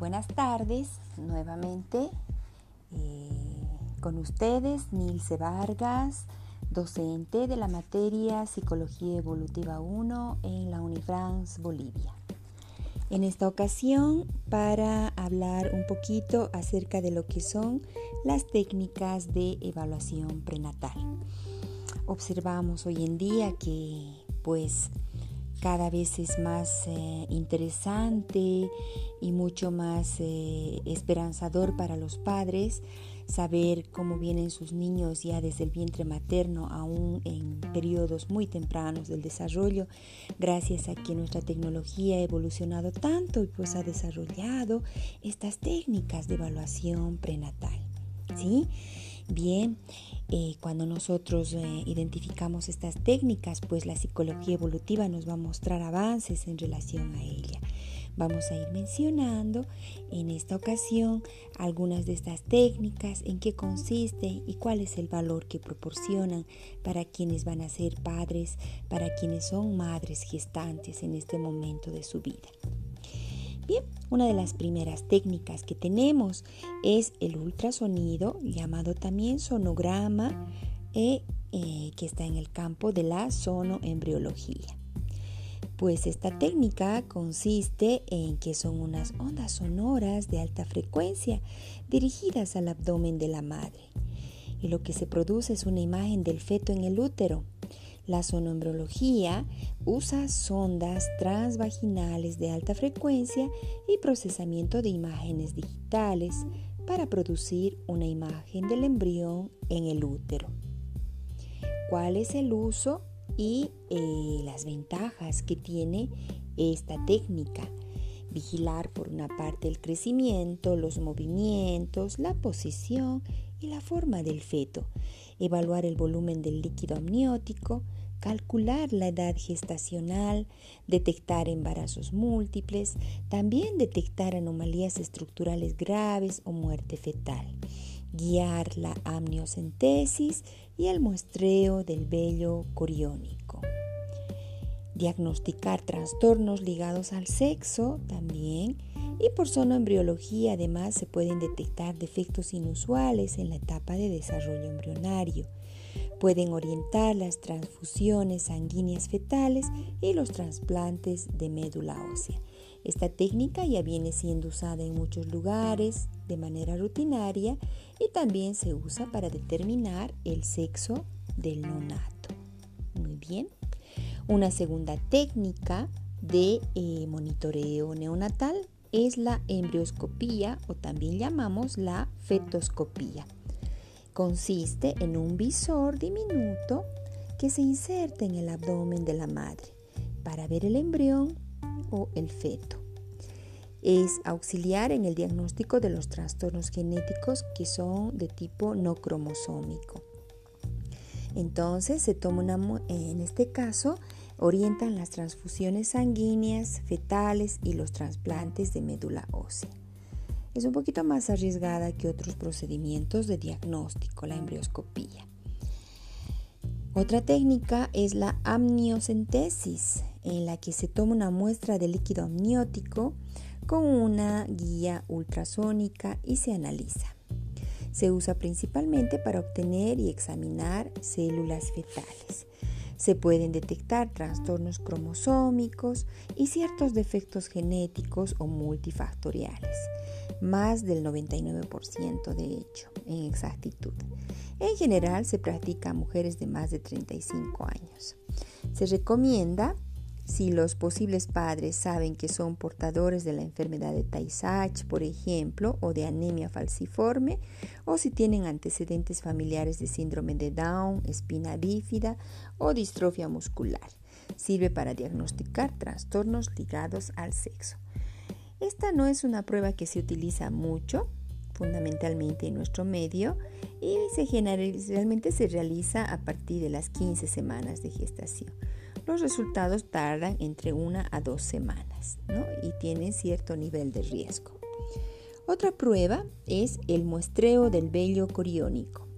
buenas tardes, nuevamente eh, con ustedes Nilce Vargas, docente de la materia Psicología Evolutiva 1 en la Unifrance Bolivia. En esta ocasión para hablar un poquito acerca de lo que son las técnicas de evaluación prenatal. Observamos hoy en día que pues cada vez es más eh, interesante y mucho más eh, esperanzador para los padres saber cómo vienen sus niños ya desde el vientre materno, aún en periodos muy tempranos del desarrollo, gracias a que nuestra tecnología ha evolucionado tanto y pues ha desarrollado estas técnicas de evaluación prenatal. ¿Sí? Bien, eh, cuando nosotros eh, identificamos estas técnicas, pues la psicología evolutiva nos va a mostrar avances en relación a ella. Vamos a ir mencionando en esta ocasión algunas de estas técnicas, en qué consiste y cuál es el valor que proporcionan para quienes van a ser padres, para quienes son madres gestantes en este momento de su vida. Una de las primeras técnicas que tenemos es el ultrasonido, llamado también sonograma, eh, eh, que está en el campo de la sonoembriología. Pues esta técnica consiste en que son unas ondas sonoras de alta frecuencia dirigidas al abdomen de la madre. Y lo que se produce es una imagen del feto en el útero la sonoembriología usa sondas transvaginales de alta frecuencia y procesamiento de imágenes digitales para producir una imagen del embrión en el útero. ¿Cuál es el uso y eh, las ventajas que tiene esta técnica? Vigilar por una parte el crecimiento, los movimientos, la posición y la forma del feto. Evaluar el volumen del líquido amniótico, calcular la edad gestacional, detectar embarazos múltiples, también detectar anomalías estructurales graves o muerte fetal, guiar la amniocentesis y el muestreo del vello coriónico. Diagnosticar trastornos ligados al sexo también y por sonoembriología además se pueden detectar defectos inusuales en la etapa de desarrollo embrionario Pueden orientar las transfusiones sanguíneas fetales y los trasplantes de médula ósea. Esta técnica ya viene siendo usada en muchos lugares de manera rutinaria y también se usa para determinar el sexo del nonato. Muy bien. Una segunda técnica de eh, monitoreo neonatal es la embrioscopía o también llamamos la fetoscopía. Consiste en un visor diminuto que se inserta en el abdomen de la madre para ver el embrión o el feto. Es auxiliar en el diagnóstico de los trastornos genéticos que son de tipo no cromosómico. Entonces se en este caso, orientan las transfusiones sanguíneas, fetales y los trasplantes de médula ósea es un poquito más arriesgada que otros procedimientos de diagnóstico, la embrioscopía. Otra técnica es la amniocentesis, en la que se toma una muestra de líquido amniótico con una guía ultrasónica y se analiza. Se usa principalmente para obtener y examinar células fetales. Se pueden detectar trastornos cromosómicos y ciertos defectos genéticos o multifactoriales más del 99% de hecho, en exactitud. En general se practica a mujeres de más de 35 años. Se recomienda si los posibles padres saben que son portadores de la enfermedad de Tay-Sachs, por ejemplo, o de anemia falciforme, o si tienen antecedentes familiares de síndrome de Down, espina bífida o distrofia muscular. Sirve para diagnosticar trastornos ligados al sexo. Esta no es una prueba que se utiliza mucho, fundamentalmente en nuestro medio, y se generalmente se realiza a partir de las 15 semanas de gestación. Los resultados tardan entre una a dos semanas y tienen cierto nivel de riesgo. Otra prueba es el muestreo del vello coriónico.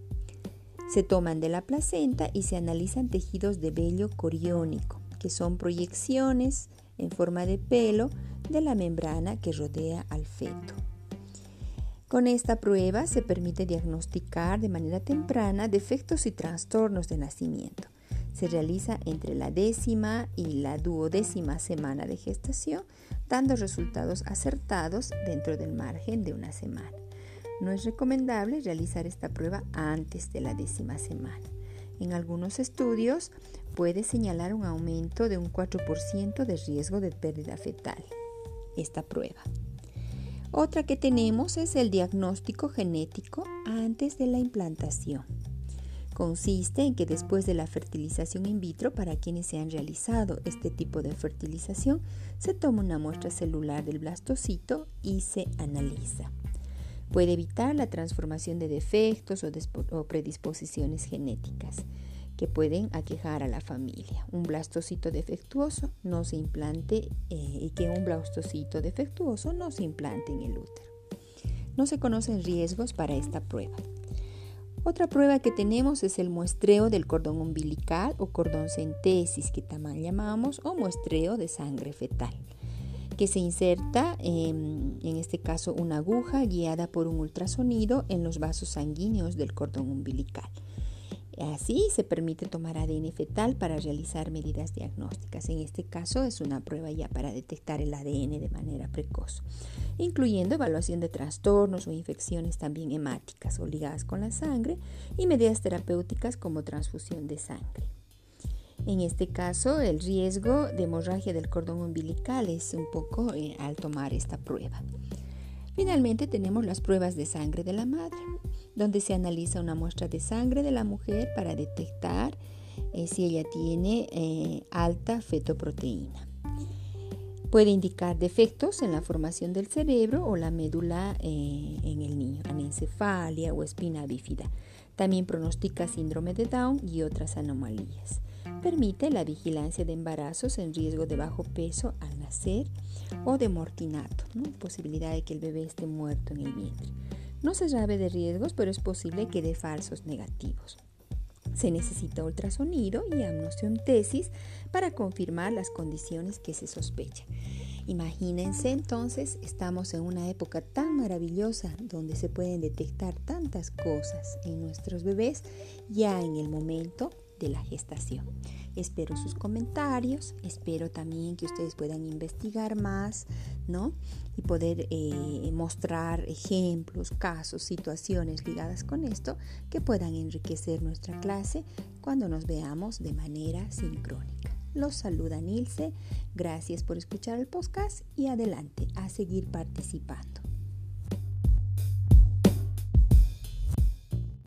Se toman de la placenta y se analizan tejidos de vello coriónico, que son proyecciones en forma de pelo de la membrana que rodea al feto. Con esta prueba se permite diagnosticar de manera temprana defectos y trastornos de nacimiento. Se realiza entre la décima y la duodécima semana de gestación, dando resultados acertados dentro del margen de una semana. No es recomendable realizar esta prueba antes de la décima semana. En algunos estudios puede señalar un aumento de un 4% de riesgo de pérdida fetal. Esta prueba. Otra que tenemos es el diagnóstico genético antes de la implantación. Consiste en que después de la fertilización in vitro, para quienes se han realizado este tipo de fertilización, se toma una muestra celular del blastocito y se analiza. Puede evitar la transformación de defectos o, predisposiciones genéticas que pueden aquejar a la familia. Un blastocito defectuoso no se implante eh, y que un blastocito defectuoso no se implante en el útero. No se conocen riesgos para esta prueba. Otra prueba que tenemos es el muestreo del cordón umbilical o cordón centesis que también llamamos o muestreo de sangre fetal que se inserta en este caso una aguja guiada por un ultrasonido en los vasos sanguíneos del cordón umbilical. Así se permite tomar ADN fetal para realizar medidas diagnósticas. En este caso es una prueba ya para detectar el ADN de manera precoz, incluyendo evaluación de trastornos o infecciones también hemáticas o ligadas con la sangre y medidas terapéuticas como transfusión de sangre. En este caso, el riesgo de hemorragia del cordón umbilical es un poco eh, al tomar esta prueba. Finalmente tenemos las pruebas de sangre de la madre, donde se analiza una muestra de sangre de la mujer para detectar eh, si ella tiene eh, alta fetoproteína. Puede indicar defectos en la formación del cerebro o la médula eh, en el niño, anencefalia o espina bífida. También pronostica síndrome de Down y otras anomalías. Permite la vigilancia de embarazos en riesgo de bajo peso al nacer o de mortinato, posibilidad de que el bebé esté muerto en el vientre. No se sabe de riesgos, pero es posible que dé falsos negativos. Se necesita ultrasonido y amniocentesis para confirmar las condiciones que se sospechan. Imagínense entonces, estamos en una época tan maravillosa donde se pueden detectar tantas cosas en nuestros bebés ya en el momento de la gestación. Espero sus comentarios, espero también que ustedes puedan investigar más, ¿no? Y poder eh, mostrar ejemplos, casos, situaciones ligadas con esto que puedan enriquecer nuestra clase cuando nos veamos de manera sincrónica. Los saluda Nilce, gracias por escuchar el podcast y adelante a seguir participando.